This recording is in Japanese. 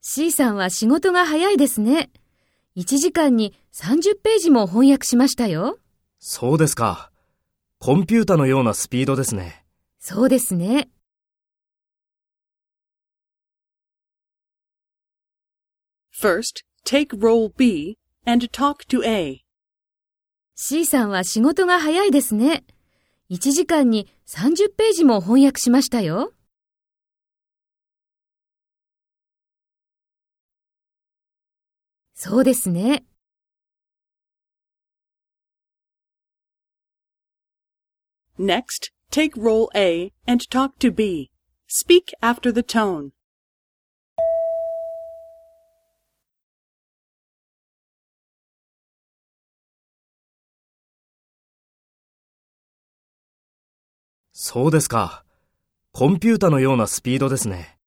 C さんは仕事が早いですね。1時間に30ページも翻訳しましたよ。そうですか。コンピュータのようなスピードですね。そうですね。First, take role B and talk to A. C さんは仕事が早いですね。1時間に30ページも翻訳しましたよ。そうですね。Next, take role A and talk to B. Speak after the tone. そうですか。コンピュータのようなスピードですね。